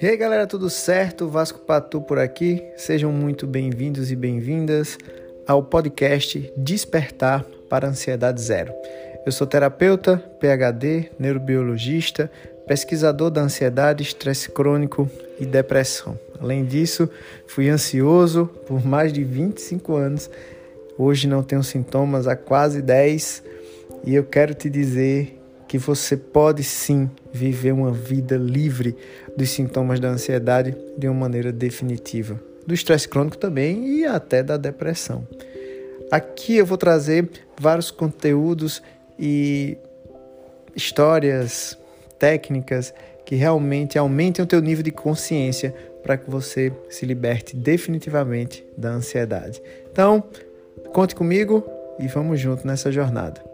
E aí galera, tudo certo? Vasco Patu por aqui. Sejam muito bem-vindos e bem-vindas ao podcast Despertar para Ansiedade Zero. Eu sou terapeuta, PhD, neurobiologista, pesquisador da ansiedade, estresse crônico e depressão. Além disso, fui ansioso por mais de 25 anos. Hoje não tenho sintomas há quase 10 e eu quero te dizer que você pode sim viver uma vida livre dos sintomas da ansiedade de uma maneira definitiva, do estresse crônico também e até da depressão. Aqui eu vou trazer vários conteúdos e histórias, técnicas que realmente aumentem o teu nível de consciência para que você se liberte definitivamente da ansiedade. Então, conte comigo e vamos junto nessa jornada.